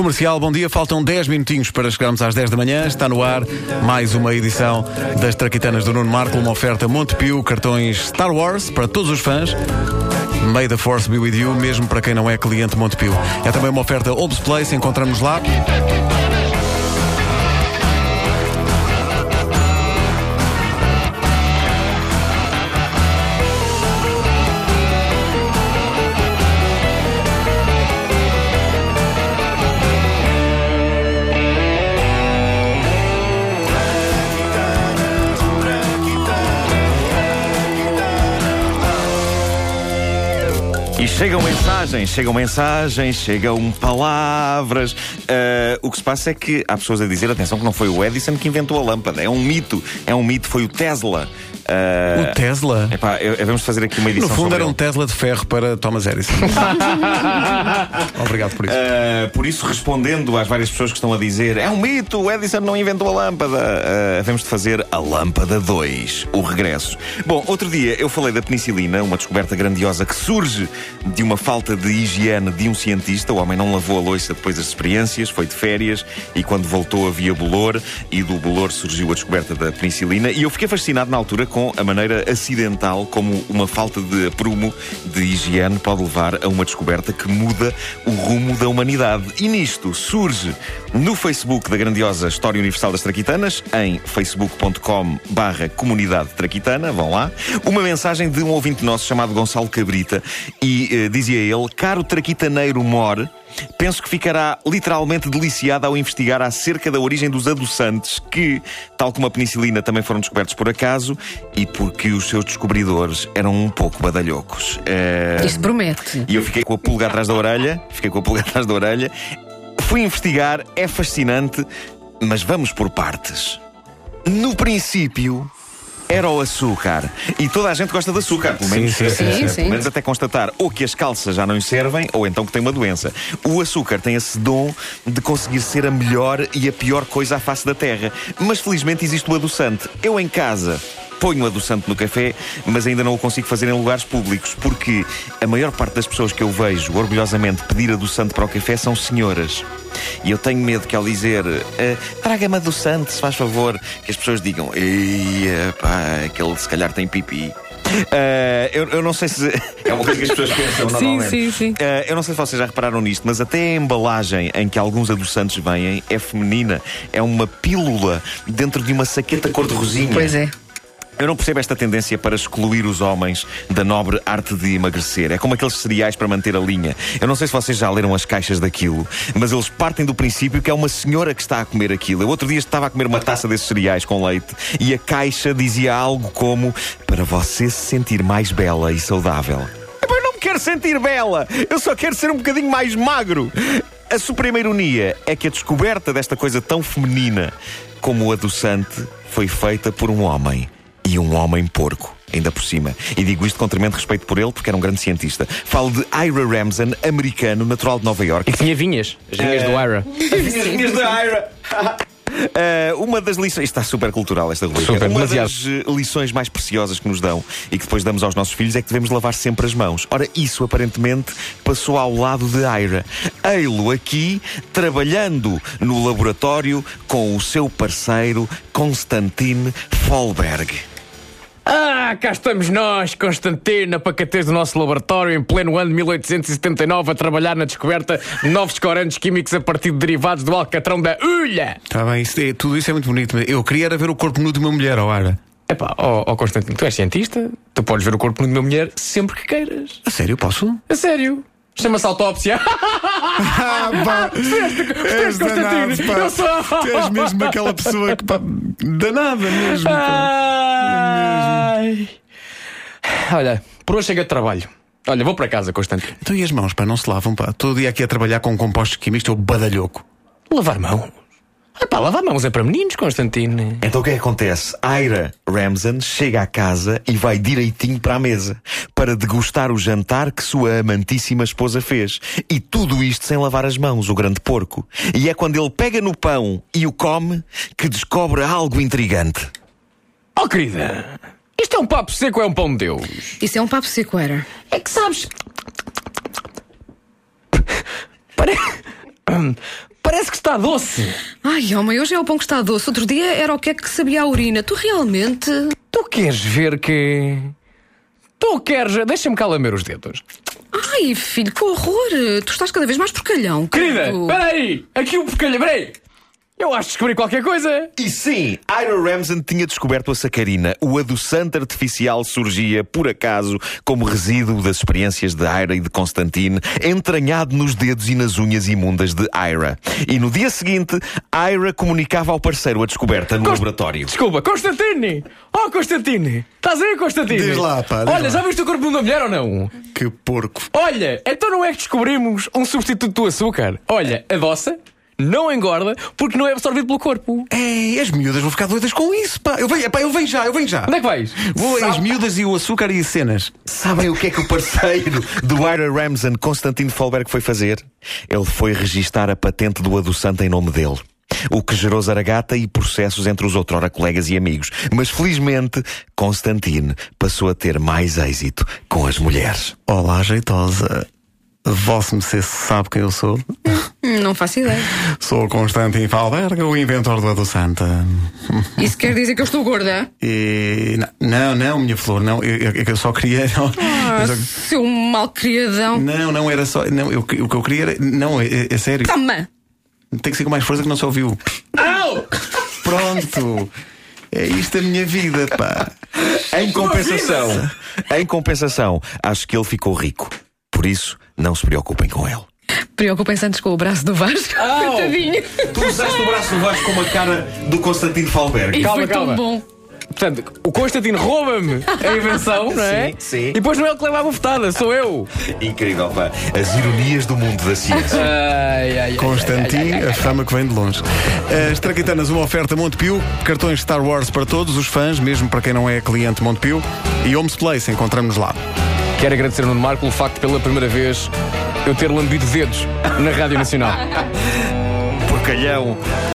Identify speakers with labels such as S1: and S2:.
S1: Comercial, bom dia. Faltam 10 minutinhos para chegarmos às 10 da manhã. Está no ar mais uma edição das Traquitanas do Nuno Marco, uma oferta Montepio, cartões Star Wars para todos os fãs. May the Force be with you, mesmo para quem não é cliente Montepio. É também uma oferta Obs Place, encontramos lá.
S2: E chegam mensagens, chegam mensagens, chegam palavras. Ah, o que se passa é que há pessoas a dizer, atenção, que não foi o Edison que inventou a lâmpada. É um mito. É um mito, foi o Tesla. Ah,
S1: O Tesla.
S2: epá, eu- eu- vamos fazer aqui uma
S1: No
S2: edição
S1: fundo
S2: sobre
S1: era um
S2: ele.
S1: Tesla de ferro para Thomas Edison. Obrigado por isso.
S2: Uh, por isso, respondendo às várias pessoas que estão a dizer é um mito, o Edison não inventou a lâmpada, uh, de fazer a Lâmpada 2, o regresso. Bom, outro dia eu falei da penicilina, uma descoberta grandiosa que surge de uma falta de higiene de um cientista. O homem não lavou a louça depois das experiências, foi de férias e quando voltou havia bolor e do bolor surgiu a descoberta da penicilina. E eu fiquei fascinado na altura com a maneira acidental como uma falta de aprumo de higiene pode levar a uma descoberta que muda o rumo da humanidade. E nisto surge no Facebook da grandiosa História Universal das Traquitanas, em facebook.com barra comunidade traquitana, vão lá, uma mensagem de um ouvinte nosso chamado Gonçalo Cabrita e eh, dizia ele, caro traquitaneiro more, Penso que ficará literalmente deliciado ao investigar acerca da origem dos adoçantes que, tal como a penicilina, também foram descobertos por acaso e porque os seus descobridores eram um pouco badalhocos. Eh,
S3: Isto promete.
S2: e eu fiquei com a pulga atrás da orelha, fiquei com a pulga atrás da orelha. Fui investigar, é fascinante, mas vamos por partes. No princípio, era o açúcar. E toda a gente gosta de açúcar, pelo menos,
S1: sim, sim,
S3: sim.
S2: pelo menos até constatar ou que as calças já não lhe servem, ou então que tem uma doença. O açúcar tem esse dom de conseguir ser a melhor e a pior coisa à face da Terra. Mas felizmente existe o adoçante. Eu em casa ponho adoçante no café, mas ainda não o consigo fazer em lugares públicos, porque a maior parte das pessoas que eu vejo orgulhosamente pedir adoçante para o café são senhoras. E eu tenho medo que ao dizer "Ah, traga-me adoçante, se faz favor, que as pessoas digam pá, aquele se calhar tem pipi. Ah, eu, eu não sei se. É uma coisa que as pessoas pensam
S3: Sim,
S2: normalmente.
S3: sim, sim.
S2: Ah, eu não sei se vocês já repararam nisto, mas até a embalagem em que alguns adoçantes vêm é feminina. É uma pílula dentro de uma saqueta cor-de-rosinha.
S3: Pois é.
S2: Eu não percebo esta tendência para excluir os homens da nobre arte de emagrecer. É como aqueles cereais para manter a linha. Eu não sei se vocês já leram as caixas daquilo, mas eles partem do princípio que é uma senhora que está a comer aquilo. Eu outro dia estava a comer uma taça desses cereais com leite e a caixa dizia algo como: Para você se sentir mais bela e saudável. Eu não me quero sentir bela, eu só quero ser um bocadinho mais magro. A suprema ironia é que a descoberta desta coisa tão feminina como o adoçante foi feita por um homem. E um homem porco, ainda por cima. E digo isto com tremendo respeito por ele, porque era um grande cientista. Falo de Ira Ramsden, americano, natural de Nova York.
S4: E tinha vinhas, as vinhas do Ira.
S2: Vinhas da Ira! Eh, uma das lições. Isto está super cultural, esta rubrica.
S4: Super,
S2: uma
S4: demasiado.
S2: das eh, lições mais preciosas que nos dão e que depois damos aos nossos filhos é que devemos lavar sempre as mãos. Ora, isso aparentemente passou ao lado de Ira. Ei-lo aqui, trabalhando no laboratório com o seu parceiro Constantine Folberg.
S4: Ah, cá estamos nós, Constantino, pacatez do nosso laboratório, em pleno ano de 1879, a trabalhar na descoberta de novos corantes químicos a partir de derivados do alcatrão da ulha.
S1: Está bem, isso é- tudo isso é muito bonito, mas eu queria era ver o corpo nu de uma mulher, ó Ara.
S4: Epá, ó ó, Constantino, tu és cientista, tu podes ver o corpo de uma mulher sempre que queiras.
S1: A sério, posso?
S4: A sério. Chama-se autópsia.
S1: Ah, pá! És danado, pá!
S4: eu sou.
S1: Tu és mesmo aquela pessoa que, pá, danada mesmo, pá.
S4: Ai. Olha, por hoje chega de trabalho. Olha, vou para casa, Constantino.
S1: Então e as mãos, pá, não se lavam, pá. Todo dia aqui a trabalhar com compostos químicos, estou badalhoco.
S4: Lavar mãos. Ah, pá, lavar mãos é para meninos, Constantino.
S2: Então o que é que acontece? Ira Ramsden chega à casa e vai direitinho para a mesa para degustar o jantar que sua amantíssima esposa fez. E tudo isto sem lavar as mãos, o grande porco. E é quando ele pega no pão e o come que descobre algo intrigante.
S4: Oh, querida, isto é um papo seco ou é um pão de Deus?
S3: Isso é um papo seco, era.
S4: É que sabes. Pare- Parece que está doce.
S3: Ai, homem, hoje é o pão que está doce. Outro dia era o que é que sabia a urina. Tu realmente.
S4: Tu queres ver que. Tu queres. Deixa-me cá lamer os dedos.
S3: Ai, filho, que horror! Tu estás cada vez mais porcalhão.
S4: Querida, peraí! Aqui o porcalho, peraí! Eu acho que descobri qualquer coisa!
S2: E sim, Ira Ramsden tinha descoberto a sacarina. O adoçante artificial surgia, por acaso, como resíduo das experiências de Ira e de Constantine, entranhado nos dedos e nas unhas imundas de Ira. E no dia seguinte, Ira comunicava ao parceiro a descoberta no
S4: Const-
S2: laboratório.
S4: Desculpa, Constantine! Oh, Constantine! Estás aí, Constantine?
S1: Diz lá, pá, diz
S4: Olha,
S1: lá.
S4: já viste o corpo de uma mulher ou não?
S1: Que porco.
S4: Olha, então não é que descobrimos um substituto do açúcar? Olha, adoça, não engorda, porque não é absorvido pelo corpo.
S1: Ei, as miúdas vão ficar doidas com isso, pá. Eu venho, pá, eu venho já, eu venho já.
S4: Onde é que vais?
S1: Vou as miúdas e o açúcar e as cenas.
S2: Sabem o que é que o parceiro do Ira Ramsden, Constantine Folberg, foi fazer? Ele foi registar a patente do adoçante em nome dele. O que gerou zaragata e processos entre os outrora colegas e amigos. Mas felizmente, Constantine passou a ter mais êxito com as mulheres.
S1: Olá, jeitosa. Vosso Mercê sabe quem eu sou?
S3: Não faço ideia.
S1: Sou o Constantin Falberga, o inventor do adoçante.
S3: Isso quer dizer que eu estou gorda?
S1: E. Não, não, minha flor, não. Eu, eu, eu só queria. Não,
S3: Ah,
S1: eu só-
S3: seu malcriadão.
S1: não, não era só. Não, eu, o que eu queria era. Não, é, é sério.
S3: Toma!
S1: Tem que ser com mais força que não se ouviu.
S4: Au!
S1: Pronto. É isto a minha vida, pá.
S2: Em compensação, em compensação, acho que ele ficou rico. Por isso, não se preocupem com ele.
S3: Preocupem-se antes com o braço do Vasco.
S4: Au!
S3: Coitadinho.
S2: Tu usaste o braço do Vasco com a cara do Constantino Falberg.
S3: E
S4: Calma,
S3: foi
S4: calma.
S3: tão bom.
S4: Portanto, o Constantino rouba-me a invenção, não é?
S2: Sim, sim.
S4: E depois não é ele que leva a bofetada, sou eu.
S2: Incrível, pá. As ironias do mundo da ciência.
S4: Ai, ai, ai.
S1: Constantin, a fama que vem de longe. As Traquitanas, uma oferta Montepio, cartões Star Wars para todos os fãs, mesmo para quem não é cliente Montepio, e Homes Place, encontramos-nos lá.
S4: Quero agradecer ao Nuno Marco pelo facto de, pela primeira vez, eu ter lambido dedos na Rádio Nacional.
S2: Porcalhão.